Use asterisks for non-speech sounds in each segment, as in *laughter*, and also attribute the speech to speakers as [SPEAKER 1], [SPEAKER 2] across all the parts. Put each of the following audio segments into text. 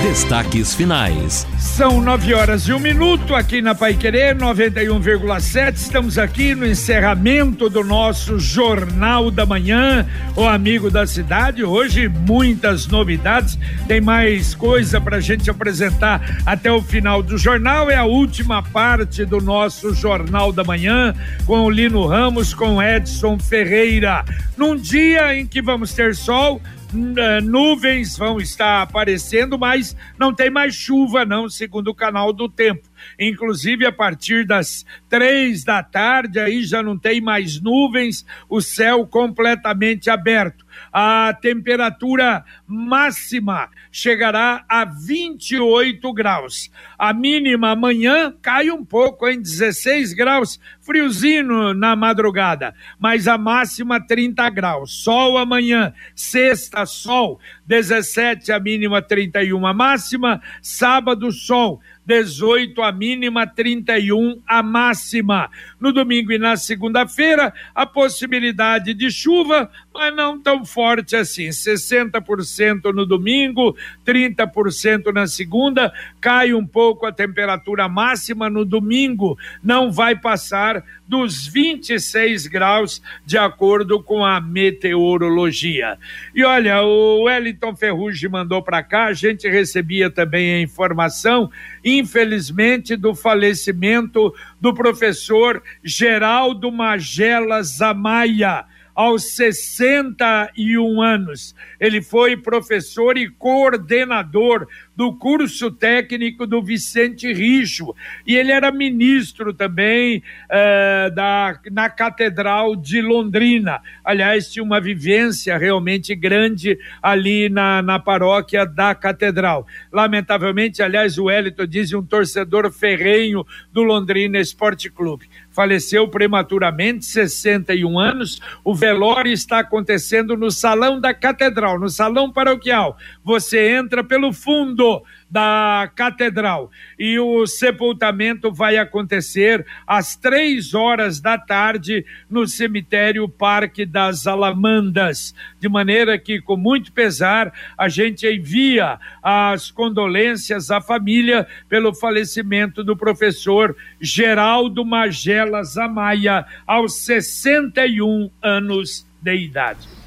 [SPEAKER 1] Destaques finais.
[SPEAKER 2] São nove horas e um minuto aqui na Pai Querer 91,7. Estamos aqui no encerramento do nosso Jornal da Manhã, o amigo da cidade. Hoje muitas novidades. Tem mais coisa para a gente apresentar até o final do jornal. É a última parte do nosso Jornal da Manhã com o Lino Ramos, com Edson Ferreira. Num dia em que vamos ter sol nuvens vão estar aparecendo, mas não tem mais chuva, não, segundo o canal do tempo. Inclusive, a partir das três da tarde, aí já não tem mais nuvens, o céu completamente aberto. A temperatura máxima chegará a 28 graus. A mínima amanhã cai um pouco, em 16 graus, friozinho na madrugada, mas a máxima 30 graus. Sol amanhã, sexta, sol, 17 a mínima 31 a máxima, sábado, sol, 18 a mínima, 31 a máxima. No domingo e na segunda-feira, a possibilidade de chuva, mas não tão forte assim. 60% no domingo, 30% na segunda, cai um pouco a temperatura máxima no domingo, não vai passar dos 26 graus, de acordo com a meteorologia. E olha, o Wellington Ferrugem mandou para cá, a gente recebia também a informação, infelizmente, do falecimento do professor Geraldo Magela Zamaia aos 61 anos. Ele foi professor e coordenador do curso técnico do Vicente Richo e ele era ministro também eh, da, na Catedral de Londrina. Aliás, tinha uma vivência realmente grande ali na, na paróquia da Catedral. Lamentavelmente, aliás, o Wellington diz um torcedor ferrenho do Londrina Esporte Clube faleceu prematuramente, 61 anos. O velório está acontecendo no salão da catedral, no salão paroquial. Você entra pelo fundo da catedral e o sepultamento vai acontecer às três horas da tarde no cemitério Parque das Alamandas, de maneira que com muito pesar a gente envia as condolências à família pelo falecimento do professor Geraldo Magela Zamaia aos 61 anos de idade.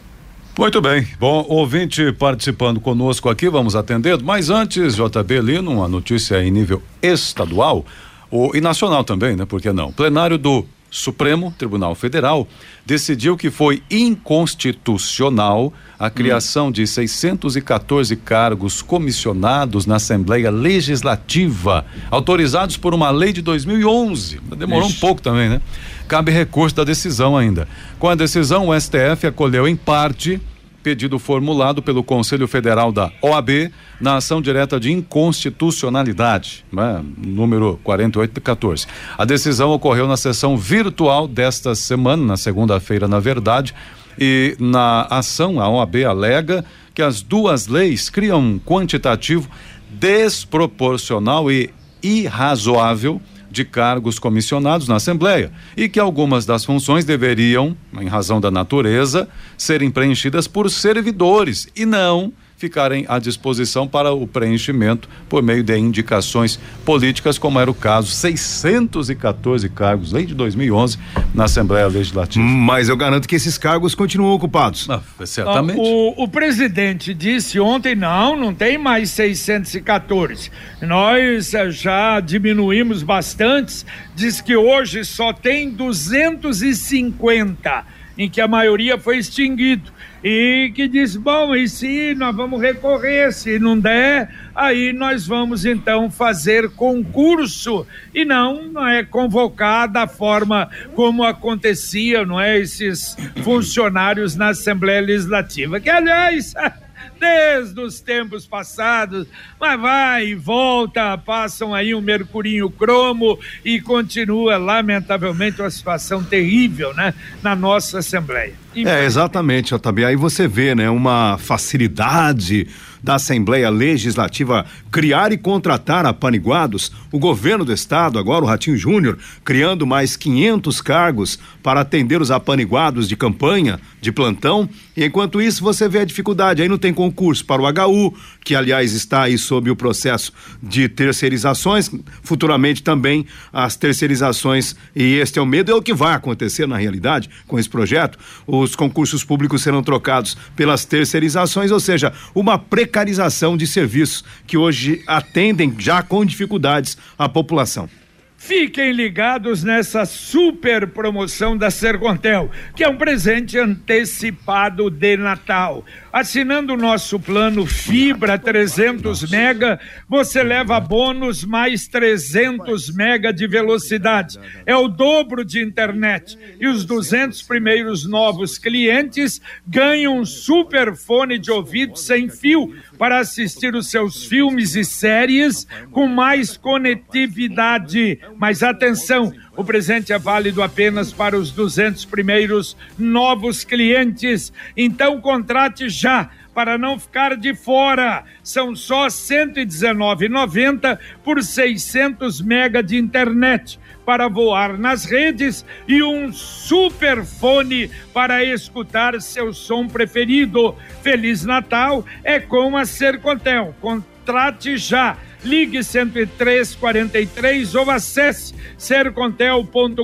[SPEAKER 3] Muito bem. Bom, ouvinte participando conosco aqui, vamos atendendo. Mas antes, JB Lino, uma notícia em nível estadual o, e nacional também, né? Por que não? Plenário do Supremo Tribunal Federal decidiu que foi inconstitucional a criação hum. de 614 cargos comissionados na Assembleia Legislativa, autorizados por uma lei de 2011. Demorou Ixi. um pouco também, né? Cabe recurso da decisão ainda. Com a decisão, o STF acolheu em parte pedido formulado pelo Conselho Federal da OAB na ação direta de inconstitucionalidade, né? número 4814. A decisão ocorreu na sessão virtual desta semana, na segunda-feira, na verdade, e na ação a OAB alega que as duas leis criam um quantitativo desproporcional e irrazoável de cargos comissionados na Assembleia e que algumas das funções deveriam, em razão da natureza, serem preenchidas por servidores e não ficarem à disposição para o preenchimento por meio de indicações políticas, como era o caso 614 cargos, lei de 2011, na Assembleia Legislativa.
[SPEAKER 4] Mas eu garanto que esses cargos continuam ocupados. Ah,
[SPEAKER 2] certamente. Ah, o, o presidente disse ontem: não, não tem mais 614. Nós eh, já diminuímos bastante, diz que hoje só tem 250, em que a maioria foi extinguido e que diz: bom, e se nós vamos recorrer, se não der, aí nós vamos então fazer concurso e não, não é convocar da forma como acontecia, não é? Esses funcionários na Assembleia Legislativa, que aliás. *laughs* desde os tempos passados, mas vai e volta, passam aí um mercurinho cromo e continua, lamentavelmente, uma situação terrível, né, na nossa Assembleia.
[SPEAKER 4] É, exatamente, JB. Aí você vê, né, uma facilidade da Assembleia Legislativa criar e contratar apaniguados, o governo do estado, agora o Ratinho Júnior, criando mais 500 cargos para atender os apaniguados de campanha, de plantão, e enquanto isso você vê a dificuldade, aí não tem concurso para o HU, que aliás está aí sob o processo de terceirizações, futuramente também as terceirizações, e este é o medo, é o que vai acontecer na realidade com esse projeto, os concursos públicos serão trocados pelas terceirizações, ou seja, uma precarização de serviços que hoje atendem já com dificuldades a população.
[SPEAKER 2] Fiquem ligados nessa super promoção da Sercontel, que é um presente antecipado de Natal. Assinando o nosso plano Fibra 300 mega, você leva bônus mais 300 mega de velocidade. É o dobro de internet. E os 200 primeiros novos clientes ganham um super fone de ouvido sem fio para assistir os seus filmes e séries com mais conectividade. Mas atenção, o presente é válido apenas para os 200 primeiros novos clientes. Então contrate já para não ficar de fora. São só R$ 119,90 por 600 mega de internet para voar nas redes e um super fone para escutar seu som preferido. Feliz Natal é com a Sercontel. Contrate já. Ligue 10343 ou acesse sercontel.com.br.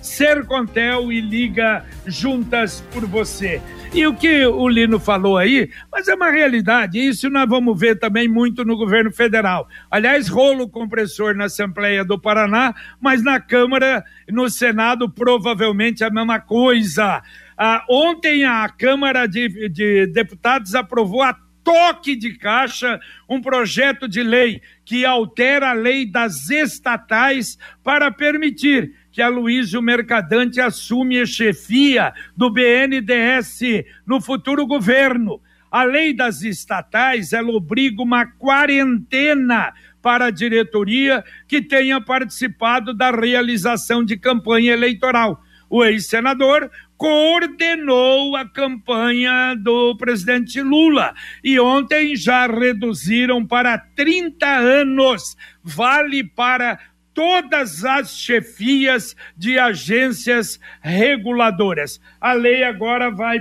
[SPEAKER 2] Sercontel e liga juntas por você. E o que o Lino falou aí, mas é uma realidade, isso nós vamos ver também muito no governo federal. Aliás, rolo compressor na Assembleia do Paraná, mas na Câmara, no Senado, provavelmente a mesma coisa. Ah, ontem a Câmara de, de Deputados aprovou a toque de caixa um projeto de lei que altera a lei das estatais para permitir que a Luísio Mercadante assume a chefia do BNDES no futuro governo. A lei das estatais, ela obriga uma quarentena para a diretoria que tenha participado da realização de campanha eleitoral. O ex-senador coordenou a campanha do presidente Lula e ontem já reduziram para 30 anos. Vale para todas as chefias de agências reguladoras. A lei agora vai,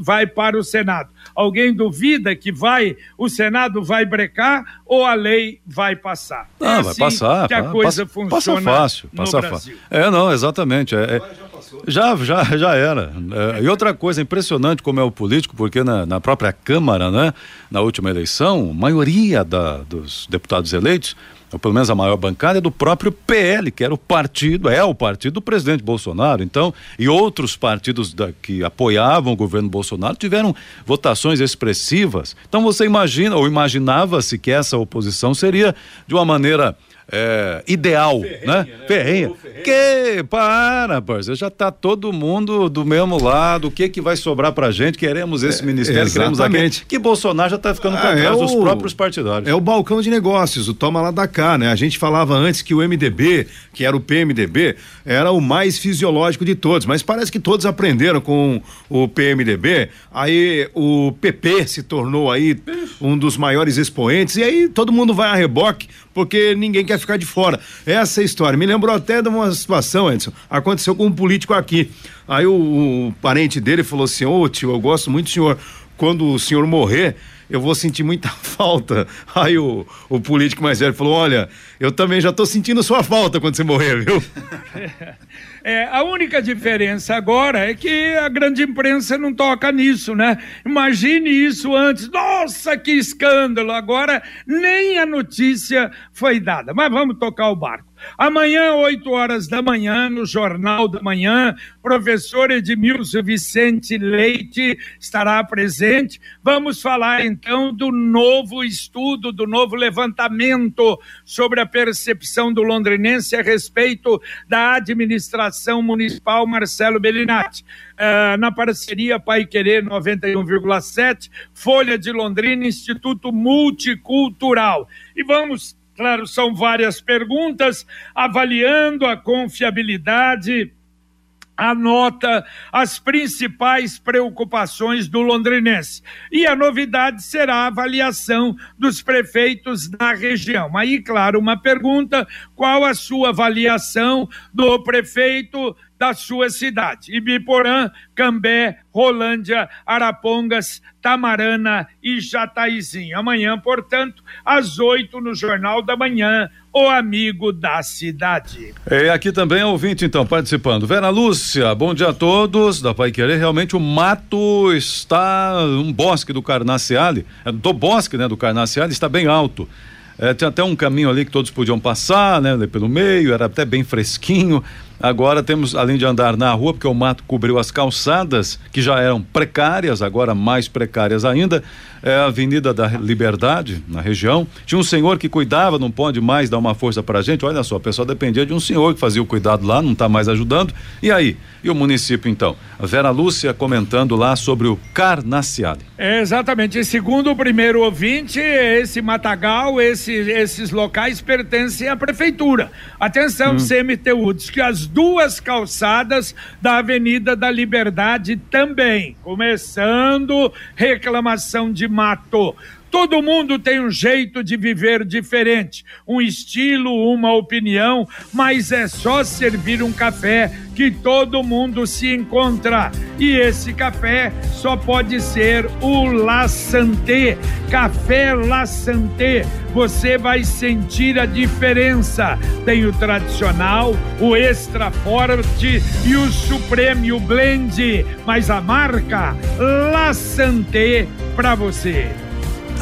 [SPEAKER 2] vai para o Senado. Alguém duvida que vai o Senado vai brecar ou a lei vai passar?
[SPEAKER 3] Não, é assim vai passar.
[SPEAKER 2] Que a coisa
[SPEAKER 3] passa,
[SPEAKER 2] funciona
[SPEAKER 3] passa fácil, passa fácil. É, não, exatamente. É, é, já, já, já era. É, e outra coisa impressionante como é o político, porque na, na própria Câmara, né, na última eleição, a maioria da, dos deputados eleitos ou pelo menos a maior bancada, é do próprio PL, que era o partido, é o partido do presidente Bolsonaro. Então, e outros partidos da, que apoiavam o governo Bolsonaro tiveram votações expressivas. Então você imagina, ou imaginava-se que essa oposição seria de uma maneira é, ideal, Ferrenha, né? né? Ferrenha. Que, para, parceiro, já tá todo mundo do mesmo lado, o que que vai sobrar pra gente? Queremos esse é, ministério, exatamente. queremos aquele. Que Bolsonaro já tá ficando para ah, trás é dos próprios partidários.
[SPEAKER 4] É o balcão de negócios, o toma lá da cá, né? A gente falava antes que o MDB, que era o PMDB, era o mais fisiológico de todos, mas parece que todos aprenderam com o PMDB, aí o PP se tornou aí um dos maiores expoentes, e aí todo mundo vai a reboque, porque ninguém quer ficar de fora. Essa é história. Me lembrou até de uma situação, Edson, aconteceu com um político aqui. Aí o, o parente dele falou assim: Ô oh, tio, eu gosto muito do senhor. Quando o senhor morrer, eu vou sentir muita *laughs* falta. Aí o, o político mais velho falou: Olha, eu também já estou sentindo sua falta quando você morrer, viu? *laughs*
[SPEAKER 2] É, a única diferença agora é que a grande imprensa não toca nisso, né? Imagine isso antes. Nossa, que escândalo! Agora nem a notícia foi dada. Mas vamos tocar o barco. Amanhã, 8 horas da manhã, no Jornal da Manhã, professor Edmilson Vicente Leite estará presente. Vamos falar então do novo estudo, do novo levantamento sobre a percepção do londrinense a respeito da administração municipal Marcelo Bellinati. Uh, na parceria Pai Querer 91,7, Folha de Londrina, Instituto Multicultural. E vamos Claro, são várias perguntas avaliando a confiabilidade anota as principais preocupações do londrinense. E a novidade será a avaliação dos prefeitos da região. Aí, claro, uma pergunta: qual a sua avaliação do prefeito da sua cidade. Ibiporã, Cambé, Rolândia, Arapongas, Tamarana e Jataizinho. Amanhã, portanto, às oito no Jornal da Manhã, o amigo da cidade.
[SPEAKER 3] É, aqui também é ouvinte, então, participando. Vera Lúcia, bom dia a todos da Pai Querer. Realmente o mato está um bosque do Carnaciale, é, do bosque, né, do Carnaciale está bem alto. É, tinha até um caminho ali que todos podiam passar, né, pelo meio, era até bem fresquinho. Agora temos, além de andar na rua, porque o mato cobriu as calçadas, que já eram precárias, agora mais precárias ainda, é a Avenida da Liberdade, na região. Tinha um senhor que cuidava, não pode mais dar uma força para a gente. Olha só, o pessoal dependia de um senhor que fazia o cuidado lá, não está mais ajudando. E aí? E o município, então? A Vera Lúcia comentando lá sobre o Carnaciale.
[SPEAKER 2] É, exatamente. E segundo o primeiro ouvinte, esse matagal, esse, esses locais pertencem à prefeitura. Atenção, hum. CMTU, diz que as duas calçadas da Avenida da Liberdade também. Começando reclamação de mato. Todo mundo tem um jeito de viver diferente, um estilo, uma opinião, mas é só servir um café que todo mundo se encontra. E esse café só pode ser o La Santé, Café La Santé. Você vai sentir a diferença. Tem o tradicional, o extra forte e o supremo, o blend, mas a marca La Santé para você.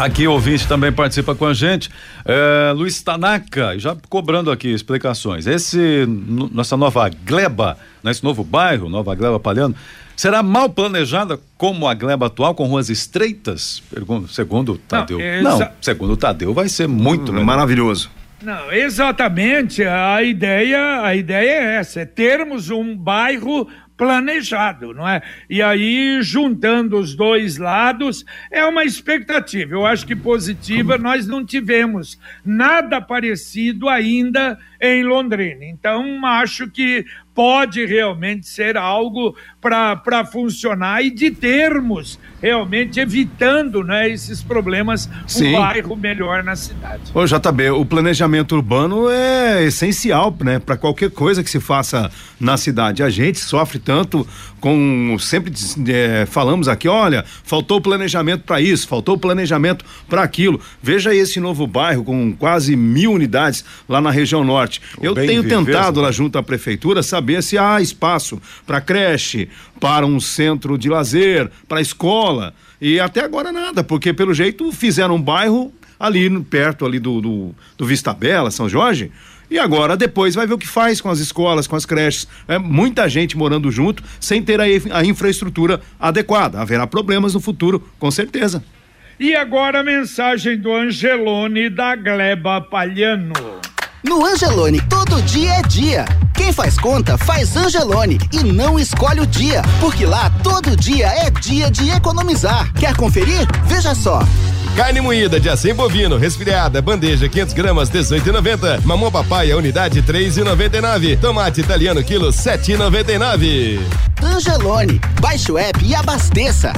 [SPEAKER 3] Aqui o ouvinte também participa com a gente. É, Luiz Tanaka, já cobrando aqui explicações. Esse, nossa nova gleba, nesse novo bairro, Nova Gleba Palhano, será mal planejada como a gleba atual, com ruas estreitas? Pergunto, segundo o Tadeu. Não, Não segundo o Tadeu, vai ser muito hum,
[SPEAKER 2] maravilhoso. Não, exatamente. A ideia, a ideia é essa: é termos um bairro planejado, não é? E aí, juntando os dois lados, é uma expectativa. Eu acho que positiva, nós não tivemos nada parecido ainda em Londrina. Então, acho que pode realmente ser algo para funcionar e de termos realmente evitando né, esses problemas, Sim. um bairro melhor na cidade.
[SPEAKER 4] Ô JB, o planejamento urbano é essencial né, para qualquer coisa que se faça na cidade. A gente sofre tanto com, sempre é, falamos aqui, olha, faltou planejamento para isso, faltou planejamento para aquilo. Veja esse novo bairro com quase mil unidades lá na região norte. O Eu tenho tentado lá junto à prefeitura saber se há espaço para creche, para um centro de lazer, para escola. E até agora nada, porque pelo jeito fizeram um bairro ali perto ali do, do, do Vista Bela, São Jorge. E agora, depois, vai ver o que faz com as escolas, com as creches. É muita gente morando junto, sem ter a, a infraestrutura adequada. Haverá problemas no futuro, com certeza.
[SPEAKER 2] E agora a mensagem do Angelone da Gleba Palhano.
[SPEAKER 5] No Angelone, todo dia é dia. Quem faz conta, faz Angelone e não escolhe o dia, porque lá todo dia é dia de economizar. Quer conferir? Veja só.
[SPEAKER 6] Carne moída de acém bovino, resfriada, bandeja 500 gramas 18,90. Mamão papai unidade 3,99. Tomate italiano quilo 7,99.
[SPEAKER 5] Angelone, baixe o app e abasteça.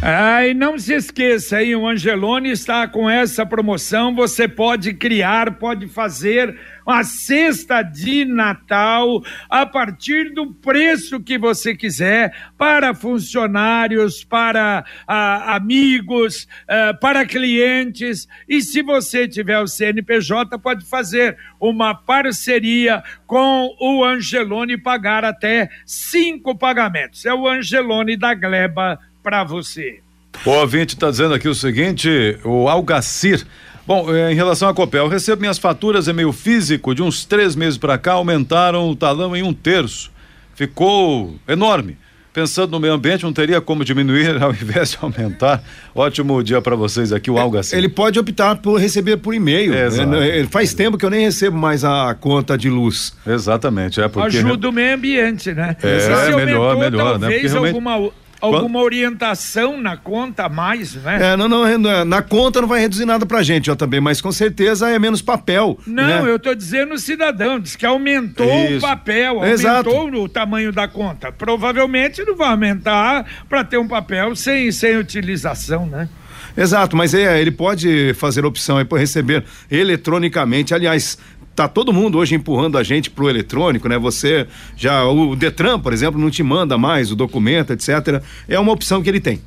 [SPEAKER 2] Ah, e não se esqueça aí, o Angelone está com essa promoção. Você pode criar, pode fazer uma cesta de Natal a partir do preço que você quiser para funcionários, para ah, amigos, ah, para clientes. E se você tiver o CNPJ, pode fazer uma parceria com o Angelone e pagar até cinco pagamentos. É o Angelone da Gleba para você.
[SPEAKER 3] O ouvinte está dizendo aqui o seguinte: o Algacir. Bom, eh, em relação à Copel, eu recebo minhas faturas em meio físico, de uns três meses para cá, aumentaram o talão em um terço. Ficou enorme. Pensando no meio ambiente, não teria como diminuir *laughs* ao invés de aumentar. Ótimo dia para vocês aqui, o é, Algacir.
[SPEAKER 4] Ele pode optar por receber por e-mail. Né? Faz tempo que eu nem recebo mais a conta de luz.
[SPEAKER 3] Exatamente, é porque.
[SPEAKER 2] Ajuda o meio ambiente, né?
[SPEAKER 3] É, é melhor, melhor, né?
[SPEAKER 2] Talvez
[SPEAKER 3] realmente...
[SPEAKER 2] alguma alguma orientação na conta a mais, né?
[SPEAKER 4] É, não, não, na conta não vai reduzir nada pra gente, JB, mas com certeza é menos papel.
[SPEAKER 2] Não,
[SPEAKER 4] né?
[SPEAKER 2] eu tô dizendo o cidadão, diz que aumentou
[SPEAKER 4] Isso.
[SPEAKER 2] o papel,
[SPEAKER 4] Exato.
[SPEAKER 2] aumentou o tamanho da conta. Provavelmente não vai aumentar para ter um papel sem, sem utilização, né?
[SPEAKER 4] Exato, mas é, ele pode fazer opção para receber eletronicamente. Aliás, tá todo mundo hoje empurrando a gente pro eletrônico, né? Você já o Detran, por exemplo, não te manda mais o documento, etc. É uma opção que ele tem.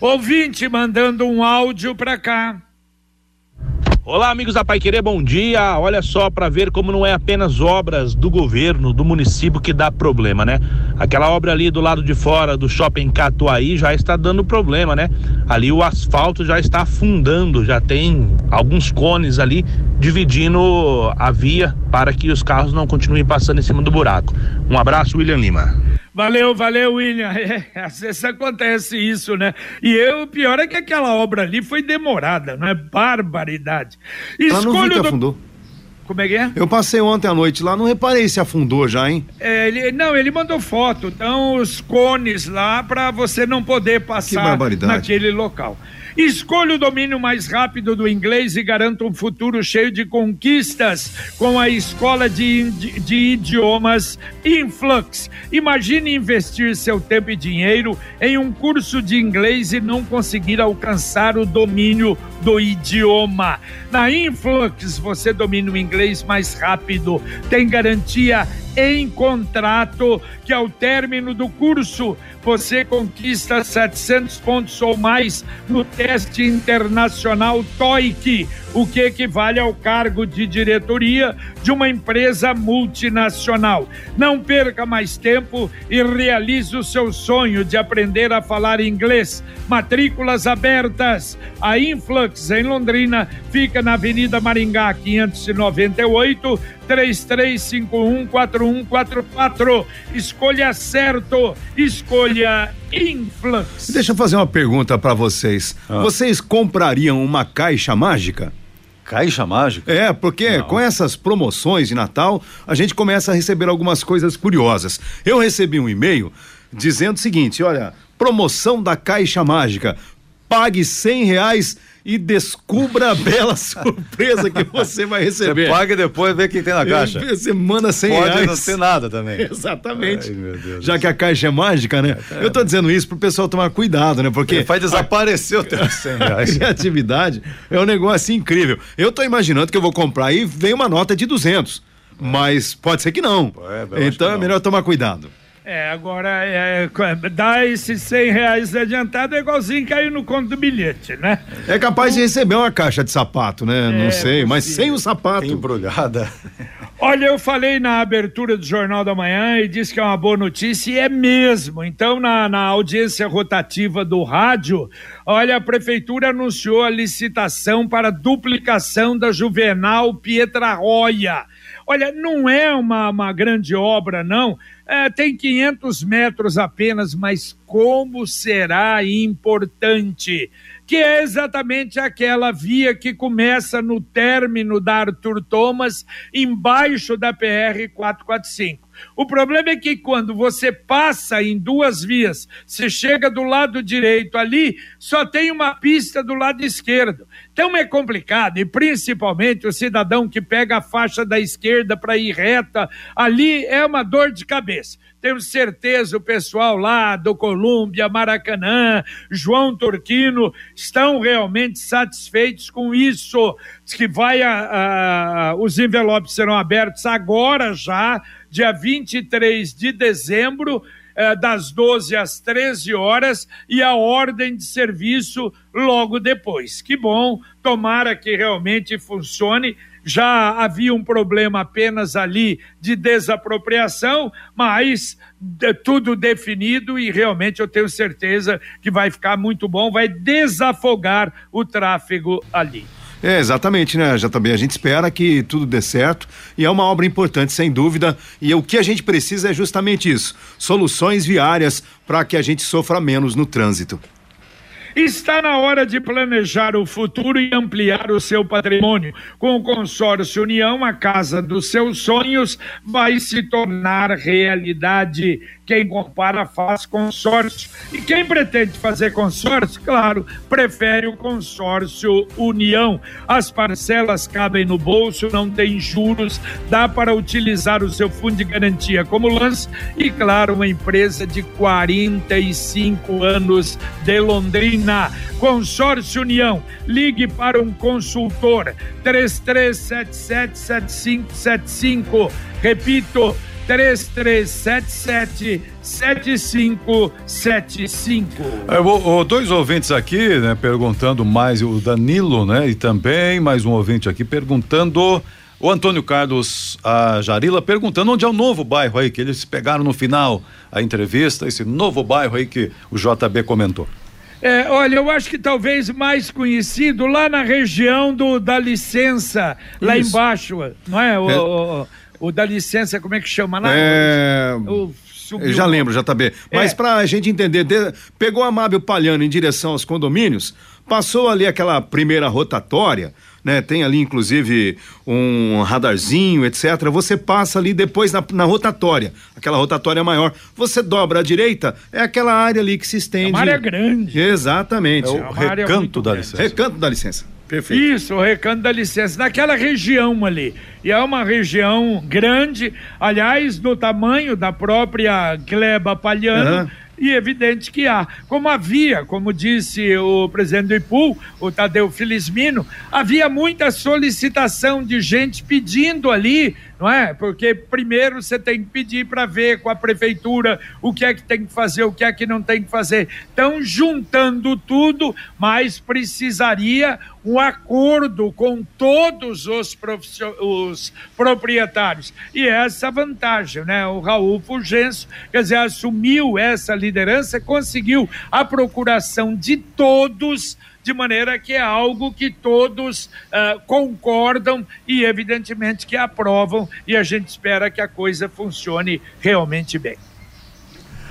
[SPEAKER 2] Ouvinte mandando um áudio para cá.
[SPEAKER 7] Olá, amigos da Pai Querer, bom dia. Olha só para ver como não é apenas obras do governo, do município que dá problema, né? Aquela obra ali do lado de fora do shopping Catuaí já está dando problema, né? Ali o asfalto já está afundando, já tem alguns cones ali dividindo a via para que os carros não continuem passando em cima do buraco. Um abraço, William Lima.
[SPEAKER 2] Valeu, valeu, William. *laughs* É, às vezes acontece isso, né? E eu, o pior é que aquela obra ali foi demorada, não é? Barbaridade.
[SPEAKER 4] Ela não
[SPEAKER 2] do-
[SPEAKER 4] afundou.
[SPEAKER 2] Como é que é?
[SPEAKER 4] Eu passei ontem à noite lá, não reparei se afundou já, hein?
[SPEAKER 2] É, ele, não, ele mandou foto. Então, os cones lá para você não poder passar naquele local. Escolha o domínio mais rápido do inglês e garanta um futuro cheio de conquistas com a escola de, de, idiomas Influx. Imagine investir seu tempo e dinheiro em um curso de inglês e não conseguir alcançar o domínio do idioma. Na Influx você domina o inglês mais rápido, tem garantia em contrato que ao término do curso você conquista 700 pontos ou mais no teste internacional TOEIC, o que equivale ao cargo de diretoria de uma empresa multinacional. Não perca mais tempo e realize o seu sonho de aprender a falar inglês. Matrículas abertas. A Influx em Londrina fica na Avenida Maringá 598 33514144. Escolha certo. Escolha Influx.
[SPEAKER 4] Deixa eu fazer uma pergunta para vocês. Vocês comprariam uma caixa mágica?
[SPEAKER 3] Caixa mágica?
[SPEAKER 4] É, porque com essas promoções de Natal, a gente começa a receber algumas coisas curiosas. Eu recebi um e-mail dizendo o seguinte: olha, promoção da Caixa Mágica. Pague cem reais e descubra a bela *laughs* surpresa que você vai receber.
[SPEAKER 3] Você paga e depois vê o que tem na caixa.
[SPEAKER 4] Você manda cem
[SPEAKER 3] Pode
[SPEAKER 4] reais.
[SPEAKER 3] não ter nada também. *laughs*
[SPEAKER 4] Exatamente.
[SPEAKER 3] Ai, meu Deus
[SPEAKER 4] Já que a caixa é mágica, né? Eu tô dizendo isso pro pessoal tomar cuidado, né? Porque
[SPEAKER 3] faz desaparecer o teu *laughs* 100
[SPEAKER 4] a
[SPEAKER 3] reais.
[SPEAKER 4] criatividade é um negócio incrível. Eu tô imaginando que eu vou comprar e vem uma nota de 200. Mas pode ser que não.
[SPEAKER 3] É,
[SPEAKER 4] então
[SPEAKER 3] que
[SPEAKER 4] é melhor tomar cuidado.
[SPEAKER 2] É, agora, é, dar esses 100 reais adiantado é igualzinho cair no conto do bilhete, né?
[SPEAKER 4] É capaz de receber uma caixa de sapato, né? não sei, mas sem o sapato.
[SPEAKER 3] Embrulhada.
[SPEAKER 2] Olha, eu falei na abertura do Jornal da Manhã e disse que é uma boa notícia e é mesmo. Então, na, na audiência rotativa do rádio, olha, a prefeitura anunciou a licitação para duplicação da Juvenal Pietra Roya. Olha, não é uma, uma grande obra, não. É, tem 500 metros apenas, mas como será importante! Que é exatamente aquela via que começa no término da Arthur Thomas, embaixo da PR 445. O problema é que quando você passa em duas vias, você chega do lado direito ali, só tem uma pista do lado esquerdo. Então é complicado, e principalmente o cidadão que pega a faixa da esquerda para ir reta, ali é uma dor de cabeça. Tenho certeza o pessoal lá do Colômbia, Maracanã, João Turquino estão realmente satisfeitos com isso. Diz que vai a, a- os envelopes serão abertos agora já, dia 23 de dezembro, eh, das 12 às 13 horas, e a ordem de serviço logo depois. Que bom, tomara que realmente funcione. Já havia um problema apenas ali de desapropriação, mas de- tudo definido e realmente eu tenho certeza que vai ficar muito bom, vai desafogar o tráfego ali.
[SPEAKER 4] É, exatamente, né, JB? A gente espera que tudo dê certo e é uma obra importante, sem dúvida. E o que a gente precisa é justamente isso: soluções viárias para que a gente sofra menos no trânsito.
[SPEAKER 2] Está na hora de planejar o futuro e ampliar o seu patrimônio. Com o consórcio União, a casa dos seus sonhos vai se tornar realidade. Quem compara faz consórcio. E quem pretende fazer consórcio, claro, prefere o consórcio União. As parcelas cabem no bolso, não tem juros, dá para utilizar o seu fundo de garantia como lance e, claro, uma empresa de 45 anos de Londrina. Consórcio União, ligue para um consultor 33777575. Repito, 3377 7575.
[SPEAKER 3] É, dois ouvintes aqui, né, perguntando mais, o Danilo, né, e também mais um ouvinte aqui perguntando. O Antônio Carlos a Jarila perguntando onde é o novo bairro aí, que eles pegaram no final a entrevista, esse novo bairro aí que o JB comentou.
[SPEAKER 2] É, olha, eu acho que talvez mais conhecido lá na região do da licença, lá Isso. embaixo, não é? O, é. O, o, da licença, como é que chama lá?
[SPEAKER 4] É... O, eu já lembro, JB. Mas é. para a gente entender, de... pegou a Mábio Palhano em direção aos condomínios, passou ali aquela primeira rotatória, né? Tem ali, inclusive, um radarzinho, etc. Você passa ali depois na, na rotatória, aquela rotatória maior. Você dobra à direita, é aquela área ali que se estende. É uma
[SPEAKER 2] área grande.
[SPEAKER 4] Exatamente. É
[SPEAKER 3] o é recanto da licença.
[SPEAKER 4] Recanto da licença. Perfeito.
[SPEAKER 2] Isso, o recanto da licença, naquela região ali. E é uma região grande, aliás, do tamanho da própria Gleba Palhano. Uhum e evidente que há. Como havia, como disse o presidente do IPU, o Tadeu Felizmino, havia muita solicitação de gente pedindo ali não é? Porque primeiro você tem que pedir para ver com a prefeitura o que é que tem que fazer, o que é que não tem que fazer. Então, juntando tudo, mas precisaria um acordo com todos os, os proprietários. E essa vantagem, né? O Raul Fulgêncio, quer dizer, assumiu essa liderança, conseguiu a procuração de todos de maneira que é algo que todos uh, concordam e, evidentemente, que aprovam, e a gente espera que a coisa funcione realmente bem.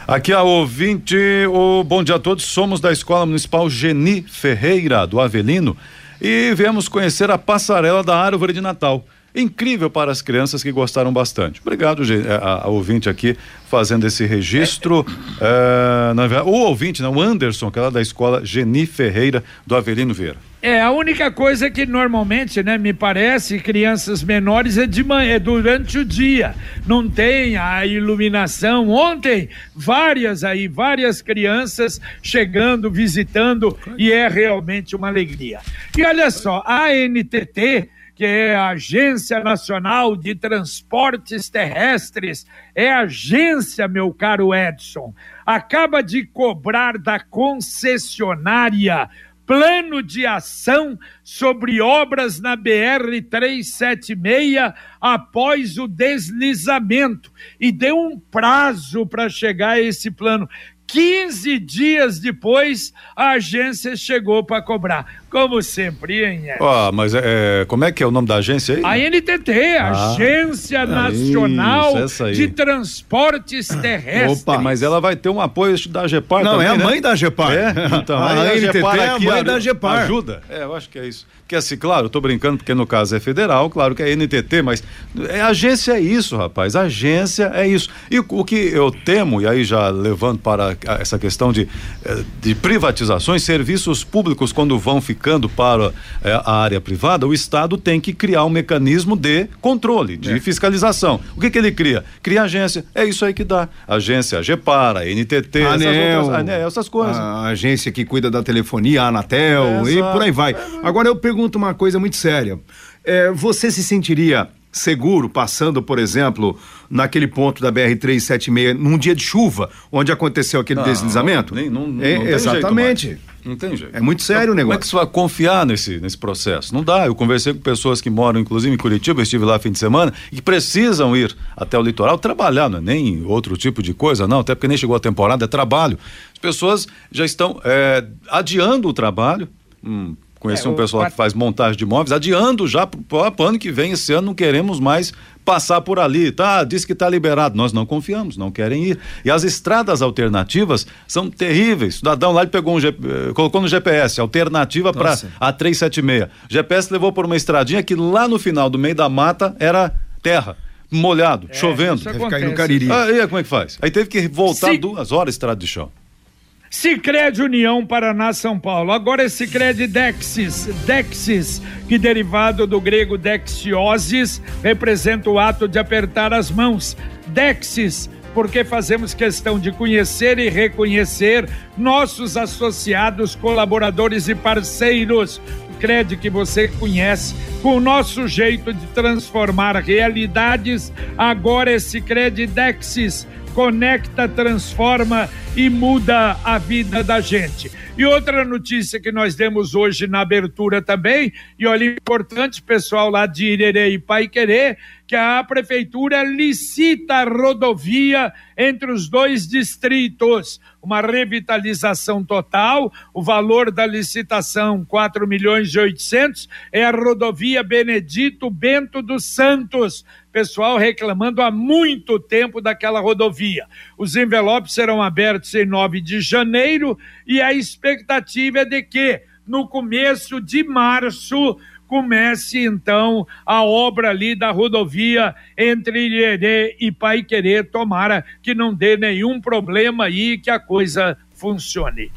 [SPEAKER 3] Aqui a ouvinte, o bom dia a todos, somos da Escola Municipal Geni Ferreira, do Avelino, e viemos conhecer a passarela da árvore de Natal incrível para as crianças que gostaram bastante. Obrigado, a, a, a ouvinte aqui fazendo esse registro. É, na, o ouvinte, né, o Anderson, que é lá da escola Geni Ferreira do Avelino Vieira.
[SPEAKER 2] É, a única coisa que normalmente, né, me parece, crianças menores é de manhã, é durante o dia. Não tem a iluminação. Ontem, várias aí, várias crianças chegando, visitando, e é realmente uma alegria. E olha só, a NTT que é a Agência Nacional de Transportes Terrestres, é agência, meu caro Edson, acaba de cobrar da concessionária plano de ação sobre obras na BR 376 após o deslizamento e deu um prazo para chegar a esse plano. 15 dias depois, a agência chegou para cobrar. Como sempre, hein?
[SPEAKER 3] Ó, oh, mas é, como é que é o nome da agência aí?
[SPEAKER 2] A NTT, ah, Agência Nacional isso, de Transportes Terrestres. Opa,
[SPEAKER 3] mas ela vai ter um apoio da GEPAR
[SPEAKER 4] Não,
[SPEAKER 3] também,
[SPEAKER 4] é a
[SPEAKER 3] né?
[SPEAKER 4] mãe da GEPAR. É?
[SPEAKER 3] Então, a,
[SPEAKER 4] a, a NTT é a mãe da GEPAR.
[SPEAKER 3] Ajuda. É, eu acho que é isso. Porque assim, claro, eu tô brincando porque no caso é federal, claro que é NTT, mas é, agência é isso, rapaz. Agência é isso. E o que eu temo, e aí já levando para essa questão de, eh, de privatizações, serviços públicos, quando vão ficando para eh, a área privada, o Estado tem que criar um mecanismo de controle, de é. fiscalização. O que, que ele cria? Cria agência. É isso aí que dá. Agência a GEPAR, a NTT,
[SPEAKER 4] Anel,
[SPEAKER 3] essas, outras, Anel, essas coisas.
[SPEAKER 4] A agência que cuida da telefonia, a Anatel, é, e por aí vai. Agora eu pergunto uma coisa muito séria. É, você se sentiria seguro passando, por exemplo, naquele ponto da BR 376 num dia de chuva, onde aconteceu aquele não, deslizamento?
[SPEAKER 3] Não, não,
[SPEAKER 4] é,
[SPEAKER 3] não
[SPEAKER 4] exatamente.
[SPEAKER 3] Jeito, não tem jeito.
[SPEAKER 4] É muito sério o negócio.
[SPEAKER 3] Como é que você vai confiar nesse, nesse processo? Não dá. Eu conversei com pessoas que moram, inclusive, em Curitiba, estive lá fim de semana, e que precisam ir até o litoral trabalhar, não é nem outro tipo de coisa, não, até porque nem chegou a temporada, é trabalho. As pessoas já estão é, adiando o trabalho. Hum, Conheci é, um pessoal que faz montagem de imóveis, adiando já para o ano que vem, esse ano não queremos mais passar por ali, tá? Diz que está liberado. Nós não confiamos, não querem ir. E as estradas alternativas são terríveis. O cidadão lá ele pegou um G... Eh, colocou no GPS, alternativa para a 376. O GPS levou por uma estradinha que lá no final do meio da mata era terra molhado, chovendo.
[SPEAKER 2] isso
[SPEAKER 4] Deve cair no. Cariri.
[SPEAKER 3] Aí como é que faz? Aí teve que voltar
[SPEAKER 2] Se-
[SPEAKER 3] duas horas estrada de chão.
[SPEAKER 2] Sicredi União Paraná São Paulo. Agora é Sicredi Dexis. Dexis, que derivado do grego dexiosis, representa o ato de apertar as mãos. Dexis, porque fazemos questão de conhecer e reconhecer nossos associados, colaboradores e parceiros. O Cred que você conhece, com o nosso jeito de transformar realidades, agora é Sicredi Dexis conecta, transforma e muda a vida da gente. E outra notícia que nós demos hoje na abertura também, e olha, importante, pessoal lá de Irerê e Pai Querer, que a prefeitura licita a rodovia entre os dois distritos. Uma revitalização total, o valor da licitação, 4 milhões e 800, é a rodovia Benedito Bento dos Santos. Pessoal reclamando há muito tempo daquela rodovia. Os envelopes serão abertos em 9 de janeiro e a expectativa é de que no começo de março comece então a obra ali da rodovia entre Irerê e Paiquerê. Tomara que não dê nenhum problema aí, que a coisa funcione.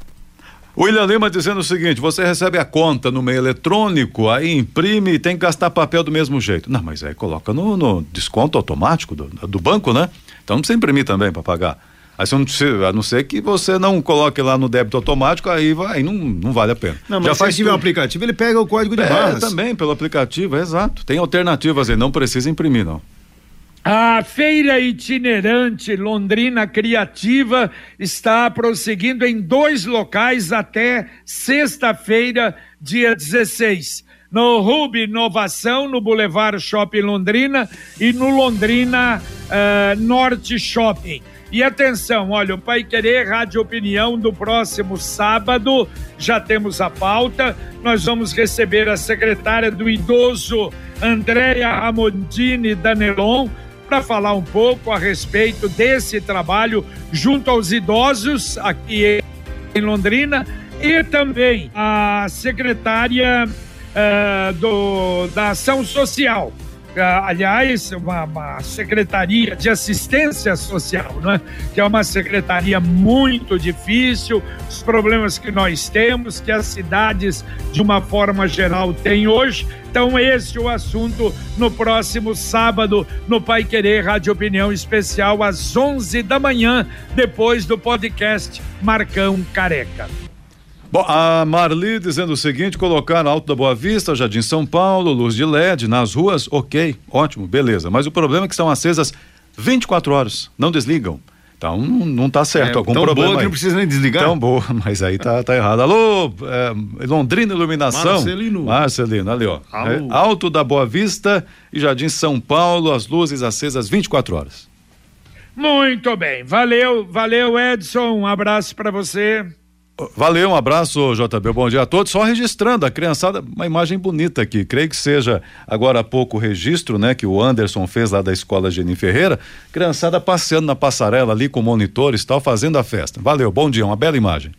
[SPEAKER 3] William Lima dizendo o seguinte: você recebe a conta no meio eletrônico, aí imprime e tem que gastar papel do mesmo jeito. Não, mas aí coloca no, no desconto automático do, do banco, né? Então não precisa imprimir também para pagar. Aí você não precisa, a não ser que você não coloque lá no débito automático, aí vai, aí não, não vale a pena.
[SPEAKER 4] Não, mas se tiver um aplicativo, ele pega o código de
[SPEAKER 3] É,
[SPEAKER 4] barras.
[SPEAKER 3] também pelo aplicativo, exato. Tem alternativas aí, não precisa imprimir, não.
[SPEAKER 2] A feira itinerante Londrina Criativa está prosseguindo em dois locais até sexta-feira, dia 16. No Hub Inovação, no Boulevard Shopping Londrina e no Londrina eh, Norte Shopping. E atenção, olha, o Pai Querer Rádio Opinião do próximo sábado, já temos a pauta. Nós vamos receber a secretária do Idoso, Andréia Ramondini Danelon, para falar um pouco a respeito desse trabalho junto aos idosos aqui em Londrina e também a secretária eh, do, da Ação Social. Ah, aliás, uma, uma secretaria de assistência social, né? que é uma secretaria muito difícil, os problemas que nós temos, que as cidades, de uma forma geral, têm hoje. Então, esse é o assunto no próximo sábado, no Pai Querer Rádio Opinião Especial, às 11 da manhã, depois do podcast Marcão Careca.
[SPEAKER 3] Bom, a Marli dizendo o seguinte: colocar Alto da Boa Vista, Jardim São Paulo, luz de LED nas ruas, ok, ótimo, beleza. Mas o problema é que estão acesas 24 horas, não desligam. Então não, não tá certo,
[SPEAKER 4] É,
[SPEAKER 3] algum
[SPEAKER 4] tão
[SPEAKER 3] problema.
[SPEAKER 4] boa que não precisa nem desligar.
[SPEAKER 3] Tão boa, *laughs* mas aí tá, tá errado. Alô, é, Londrina Iluminação.
[SPEAKER 4] Marcelino.
[SPEAKER 3] Marcelino, ali ó.
[SPEAKER 4] Alô.
[SPEAKER 3] É, Alto da Boa Vista e Jardim São Paulo, as luzes acesas 24 horas.
[SPEAKER 2] Muito bem, valeu, valeu Edson, um abraço para você.
[SPEAKER 3] Valeu, um abraço, JB. Bom dia a todos. Só registrando a criançada, uma imagem bonita aqui. Creio que seja agora há pouco o registro, né, que o Anderson fez lá da escola Geni Ferreira. Criançada passeando na passarela ali com monitores e tal, fazendo a festa. Valeu, bom dia, uma bela imagem.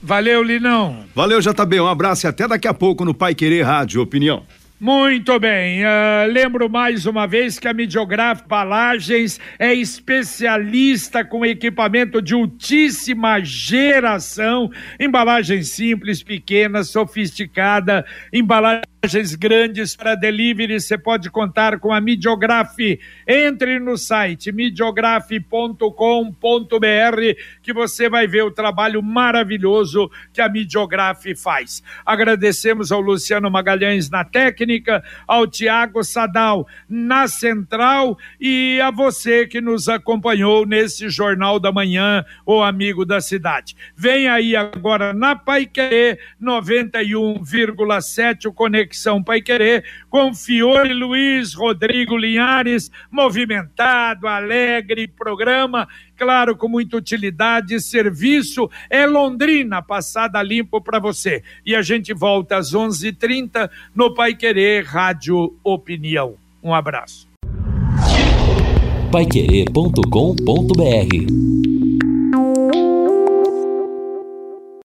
[SPEAKER 2] Valeu, Linão.
[SPEAKER 4] Valeu, JB. Um abraço e até daqui a pouco no Pai Querer Rádio Opinião.
[SPEAKER 2] Muito bem, ah, lembro mais uma vez que a Midiograf Balagens é especialista com equipamento de ultíssima geração, embalagem simples, pequena, sofisticada, embalagens grandes para delivery, você pode contar com a Midiograf. Entre no site midiograf.com.br que você vai ver o trabalho maravilhoso que a Midiograf faz. Agradecemos ao Luciano Magalhães na técnica, ao Tiago Sadal na central e a você que nos acompanhou nesse Jornal da Manhã, o amigo da cidade. Vem aí agora na Paiquerê 91,7 o Conexão Paiquerê com Fiore Luiz, Rodrigo Linhares, movimentado, alegre programa, claro, com muita utilidade serviço. É Londrina, passada limpo para você. E a gente volta às 11:30 no Pai Querer Rádio Opinião. Um abraço.
[SPEAKER 1] Paiquerê.com.br